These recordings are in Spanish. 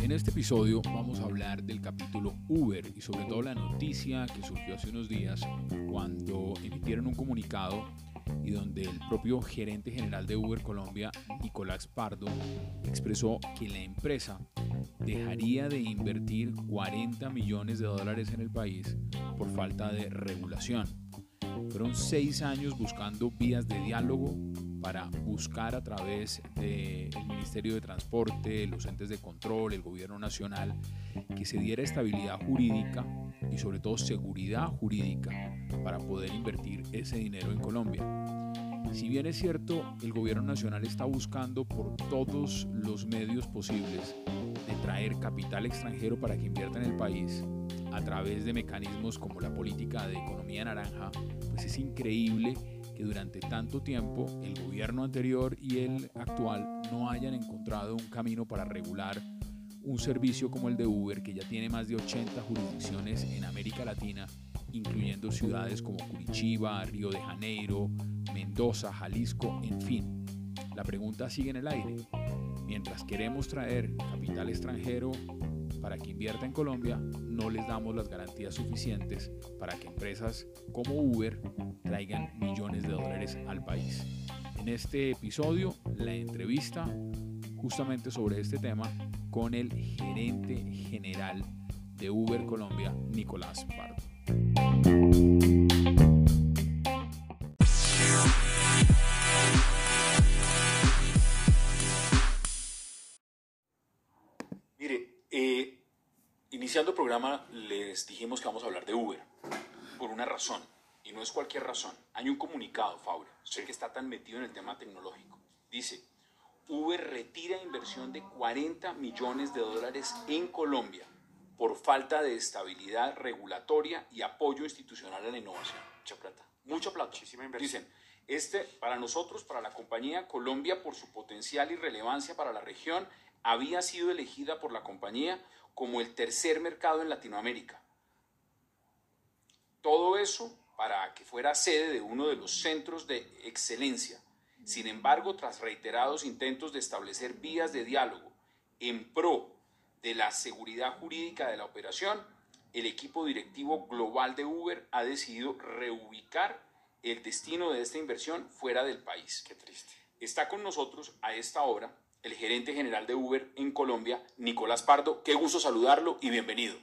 En este episodio vamos a hablar del capítulo Uber y sobre todo la noticia que surgió hace unos días cuando emitieron un comunicado y donde el propio gerente general de Uber Colombia, Nicolás Pardo, expresó que la empresa dejaría de invertir 40 millones de dólares en el país por falta de regulación. Fueron seis años buscando vías de diálogo para buscar a través del Ministerio de Transporte, los entes de control, el gobierno nacional, que se diera estabilidad jurídica y sobre todo seguridad jurídica para poder invertir ese dinero en Colombia. Si bien es cierto, el gobierno nacional está buscando por todos los medios posibles de traer capital extranjero para que invierta en el país a través de mecanismos como la política de economía naranja, pues es increíble que durante tanto tiempo el gobierno anterior y el actual no hayan encontrado un camino para regular un servicio como el de Uber, que ya tiene más de 80 jurisdicciones en América Latina, incluyendo ciudades como Curitiba, Río de Janeiro, Mendoza, Jalisco, en fin. La pregunta sigue en el aire. Mientras queremos traer capital extranjero para que invierta en Colombia, no les damos las garantías suficientes para que empresas como Uber traigan millones de dólares al país. En este episodio, la entrevista justamente sobre este tema con el gerente general de Uber Colombia, Nicolás Pardo. Eh, iniciando el programa les dijimos que vamos a hablar de Uber por una razón y no es cualquier razón. Hay un comunicado, Faura, sé que está tan metido en el tema tecnológico. Dice, Uber retira inversión de 40 millones de dólares en Colombia por falta de estabilidad regulatoria y apoyo institucional a la innovación. Mucha plata. Mucha plata. Muchísima inversión. Dicen, este, para nosotros, para la compañía, Colombia, por su potencial y relevancia para la región, había sido elegida por la compañía como el tercer mercado en Latinoamérica. Todo eso para que fuera sede de uno de los centros de excelencia. Sin embargo, tras reiterados intentos de establecer vías de diálogo en pro de la seguridad jurídica de la operación, el equipo directivo global de Uber ha decidido reubicar el destino de esta inversión fuera del país. Qué triste. Está con nosotros a esta hora el gerente general de Uber en Colombia, Nicolás Pardo. Qué gusto saludarlo y bienvenido.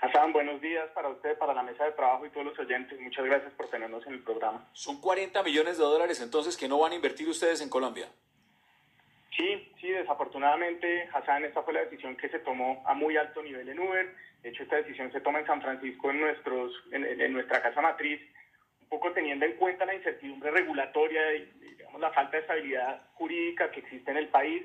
Hassan, buenos días para usted, para la mesa de trabajo y todos los oyentes. Muchas gracias por tenernos en el programa. Son 40 millones de dólares entonces que no van a invertir ustedes en Colombia. Sí, sí, desafortunadamente, Hassan, esta fue la decisión que se tomó a muy alto nivel en Uber. De hecho, esta decisión se toma en San Francisco, en, nuestros, en, en nuestra casa matriz, poco teniendo en cuenta la incertidumbre regulatoria y digamos, la falta de estabilidad jurídica que existe en el país,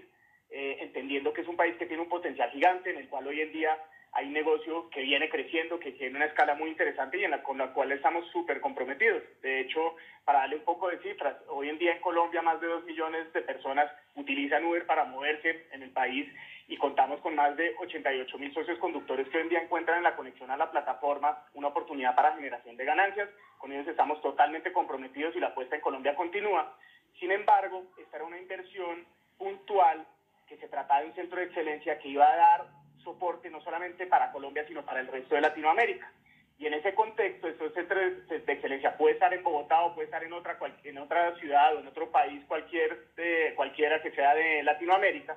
eh, entendiendo que es un país que tiene un potencial gigante, en el cual hoy en día hay negocio que viene creciendo, que tiene una escala muy interesante y en la, con la cual estamos súper comprometidos. De hecho, para darle un poco de cifras, hoy en día en Colombia más de 2 millones de personas utilizan Uber para moverse en el país y contamos con más de 88 mil socios conductores que hoy en día encuentran en la conexión a la plataforma una oportunidad para generación de ganancias. Con ellos estamos totalmente comprometidos y la apuesta en Colombia continúa. Sin embargo, esta era una inversión puntual que se trataba de un centro de excelencia que iba a dar soporte no solamente para Colombia, sino para el resto de Latinoamérica. Y en ese contexto, estos centros de excelencia puede estar en Bogotá o puede estar en otra, en otra ciudad o en otro país, cualquier, cualquiera que sea de Latinoamérica.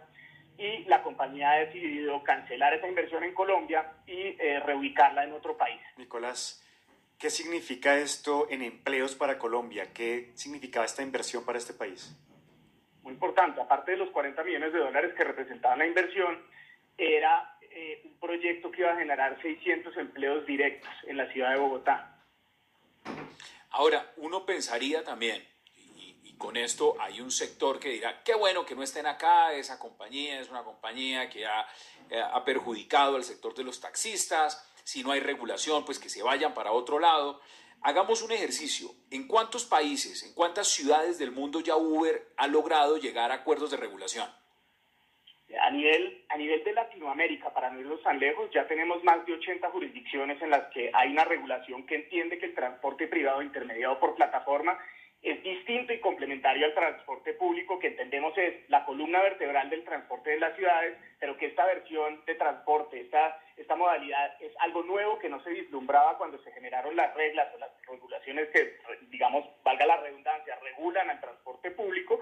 Y la compañía ha decidido cancelar esa inversión en Colombia y eh, reubicarla en otro país. Nicolás, ¿qué significa esto en empleos para Colombia? ¿Qué significaba esta inversión para este país? Muy importante, aparte de los 40 millones de dólares que representaba la inversión, era eh, un proyecto que iba a generar 600 empleos directos en la ciudad de Bogotá. Ahora, uno pensaría también, con esto hay un sector que dirá, qué bueno que no estén acá, esa compañía es una compañía que ha, eh, ha perjudicado al sector de los taxistas, si no hay regulación, pues que se vayan para otro lado. Hagamos un ejercicio. ¿En cuántos países, en cuántas ciudades del mundo ya Uber ha logrado llegar a acuerdos de regulación? A nivel, a nivel de Latinoamérica, para no irnos tan lejos, ya tenemos más de 80 jurisdicciones en las que hay una regulación que entiende que el transporte privado intermediado por plataforma es distinto y complementario al transporte público, que entendemos es la columna vertebral del transporte de las ciudades, pero que esta versión de transporte, esta, esta modalidad es algo nuevo que no se vislumbraba cuando se generaron las reglas o las regulaciones que, digamos, valga la redundancia, regulan al transporte público,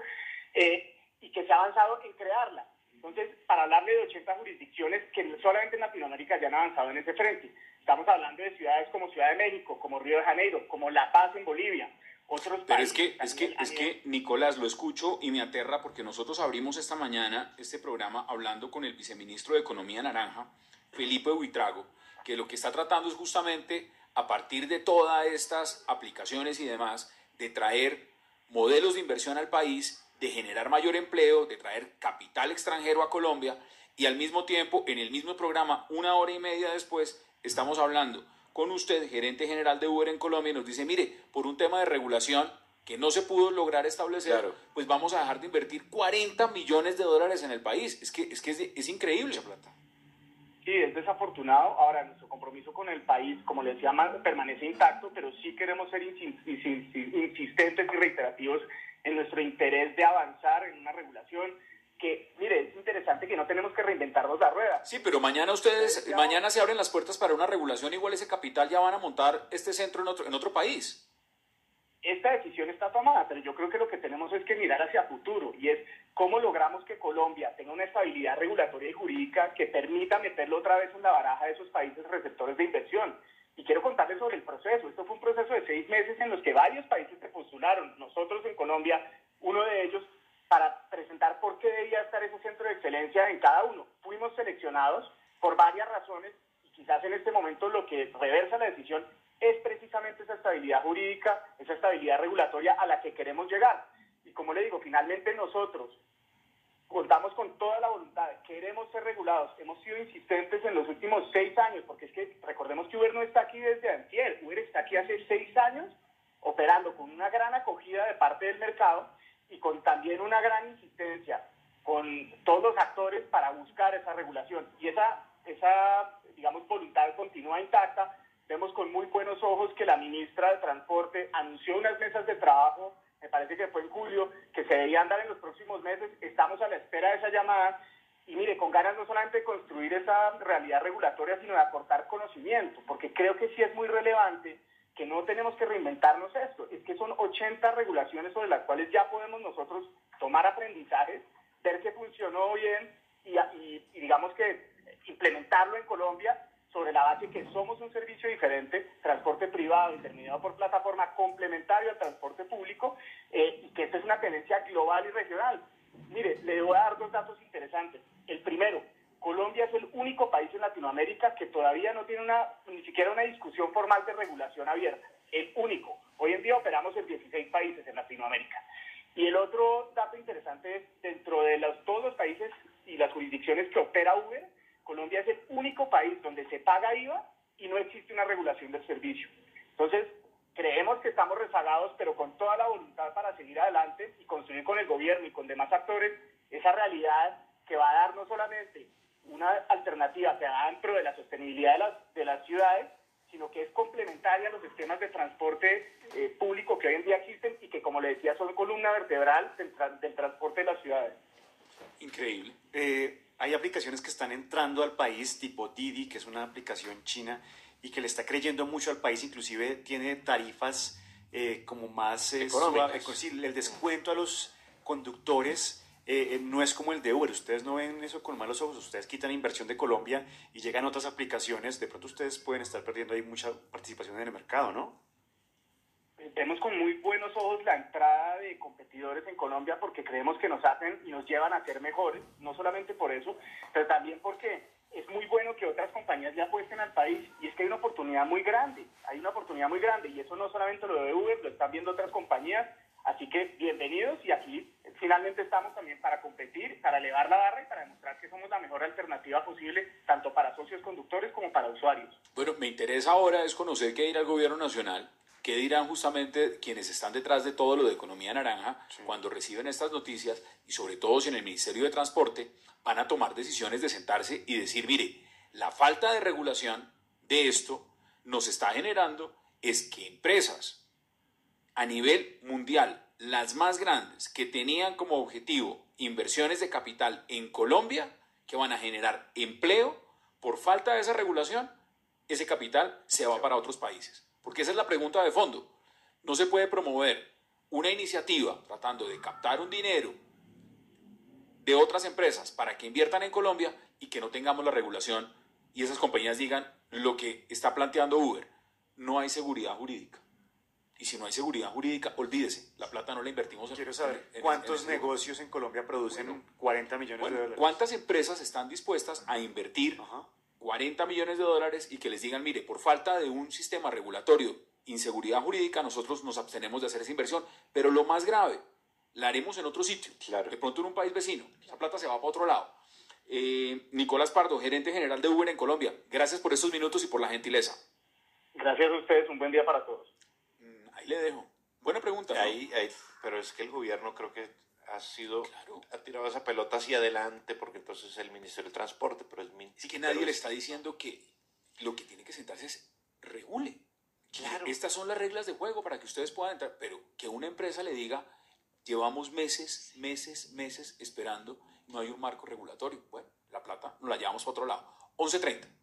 eh, y que se ha avanzado en crearla. Entonces, para hablarle de 80 jurisdicciones que solamente en Latinoamérica ya han avanzado en ese frente. Estamos hablando de ciudades como Ciudad de México, como Río de Janeiro, como La Paz en Bolivia, pero es que, es que, es que, Nicolás, lo escucho y me aterra porque nosotros abrimos esta mañana este programa hablando con el viceministro de Economía Naranja, Felipe Buitrago, que lo que está tratando es justamente, a partir de todas estas aplicaciones y demás, de traer modelos de inversión al país, de generar mayor empleo, de traer capital extranjero a Colombia y al mismo tiempo, en el mismo programa, una hora y media después, estamos hablando con usted, gerente general de Uber en Colombia, y nos dice, mire, por un tema de regulación que no se pudo lograr establecer, pues vamos a dejar de invertir 40 millones de dólares en el país. Es que es, que es, increíble esa plata. Sí, es desafortunado. Ahora, nuestro compromiso con el país, como le decía, permanece intacto, pero sí queremos ser insistentes y reiterativos en nuestro interés de avanzar en una regulación que, mire, es interesante que no tenemos que reinventarnos la rueda. Sí, pero mañana ustedes, mañana se abren las puertas para una regulación, igual ese capital ya van a montar este centro en otro, en otro país. Esta decisión está tomada, pero yo creo que lo que tenemos es que mirar hacia futuro y es cómo logramos que Colombia tenga una estabilidad regulatoria y jurídica que permita meterlo otra vez en la baraja de esos países receptores de inversión. Y quiero contarles sobre el proceso. Esto fue un proceso de seis meses en los que varios países se postularon. Nosotros en Colombia, uno de ellos, para presentar por qué debía estar ese centro de excelencia en cada uno. Fuimos seleccionados por varias razones y quizás en este momento lo que reversa la decisión es precisamente esa estabilidad jurídica, esa estabilidad regulatoria a la que queremos llegar. Y como le digo, finalmente nosotros contamos con toda la voluntad, queremos ser regulados, hemos sido insistentes en los últimos seis años, porque es que recordemos que Uber no está aquí desde antier, Uber está aquí hace seis años operando con una gran acogida de parte del mercado y con también una gran insistencia con todos los actores para buscar esa regulación. Y esa, esa digamos, voluntad continúa intacta. Vemos con muy buenos ojos que la ministra de Transporte anunció unas mesas de trabajo, me parece que fue en julio, que se deberían dar en los próximos meses. Estamos a la espera de esa llamada y mire, con ganas no solamente de construir esa realidad regulatoria, sino de aportar conocimiento, porque creo que sí es muy relevante que no tenemos que reinventarnos esto, es que son 80 regulaciones sobre las cuales ya podemos nosotros tomar aprendizajes, ver que funcionó bien y, y, digamos que implementarlo en Colombia sobre la base que somos un servicio diferente, transporte privado intermediado por plataforma complementario al transporte público eh, y que esta es una tendencia global y regional. Mire, le voy a dar dos datos interesantes. El primero, Colombia es el único país en Latinoamérica que todavía no tiene una, ni siquiera una discusión formal de regulación abierta. El único. Hoy en día operamos en 16 países en Latinoamérica. Y el otro dato interesante es, dentro de los, todos los países y las jurisdicciones que opera Uber, Colombia es el único país donde se paga IVA y no existe una regulación del servicio. Entonces, creemos que estamos rezagados, pero con toda la voluntad para seguir adelante y construir con el gobierno y con demás actores esa realidad que va a dar no solamente una alternativa que haga dentro de la sostenibilidad de las, de las ciudades, sino que es complementaria a los sistemas de transporte eh, público que hoy en día existen y que, como le decía, son columna vertebral del, del transporte de las ciudades. Increíble. Eh, hay aplicaciones que están entrando al país, tipo Didi, que es una aplicación china y que le está creyendo mucho al país, inclusive tiene tarifas eh, como más económicas. el descuento a los conductores eh, eh, no es como el de Uber. Ustedes no ven eso con malos ojos. Ustedes quitan inversión de Colombia y llegan otras aplicaciones. De pronto ustedes pueden estar perdiendo ahí mucha participación en el mercado, ¿no? Vemos con muy buenos ojos la entrada de competidores en Colombia porque creemos que nos hacen y nos llevan a ser mejores, no solamente por eso, pero también porque es muy bueno que otras compañías ya apuesten al país y es que hay una oportunidad muy grande, hay una oportunidad muy grande y eso no solamente lo de Uber, lo están viendo otras compañías, así que bienvenidos y aquí finalmente estamos también para competir, para elevar la barra y para demostrar que somos la mejor alternativa posible, tanto para socios conductores como para usuarios. Bueno, me interesa ahora es conocer qué dirá el gobierno nacional, qué dirán justamente quienes están detrás de todo lo de economía naranja cuando reciben estas noticias y sobre todo si en el Ministerio de Transporte van a tomar decisiones de sentarse y decir, mire, la falta de regulación de esto nos está generando es que empresas a nivel mundial, las más grandes que tenían como objetivo inversiones de capital en Colombia, que van a generar empleo, por falta de esa regulación, ese capital se va para otros países. Porque esa es la pregunta de fondo. No se puede promover una iniciativa tratando de captar un dinero de otras empresas para que inviertan en Colombia y que no tengamos la regulación y esas compañías digan lo que está planteando Uber. No hay seguridad jurídica. Y si no hay seguridad jurídica, olvídese, la plata no la invertimos en Quiero saber cuántos negocios en Colombia producen 40 millones de dólares. ¿Cuántas empresas están dispuestas a invertir 40 millones de dólares y que les digan, mire, por falta de un sistema regulatorio, inseguridad jurídica, nosotros nos abstenemos de hacer esa inversión? Pero lo más grave, la haremos en otro sitio, de pronto en un país vecino, esa plata se va para otro lado. Eh, Nicolás Pardo, gerente general de Uber en Colombia, gracias por estos minutos y por la gentileza. Gracias a ustedes, un buen día para todos. Ahí le dejo. Buena pregunta. Ahí, pero es que el gobierno creo que ha sido, ha tirado esa pelota hacia adelante porque entonces el Ministerio del Transporte, pero es Sí que nadie le está diciendo que lo que tiene que sentarse es regule. Claro. Estas son las reglas de juego para que ustedes puedan entrar, pero que una empresa le diga, llevamos meses, meses, meses esperando, no hay un marco regulatorio. Bueno, la plata nos la llevamos para otro lado. 11.30.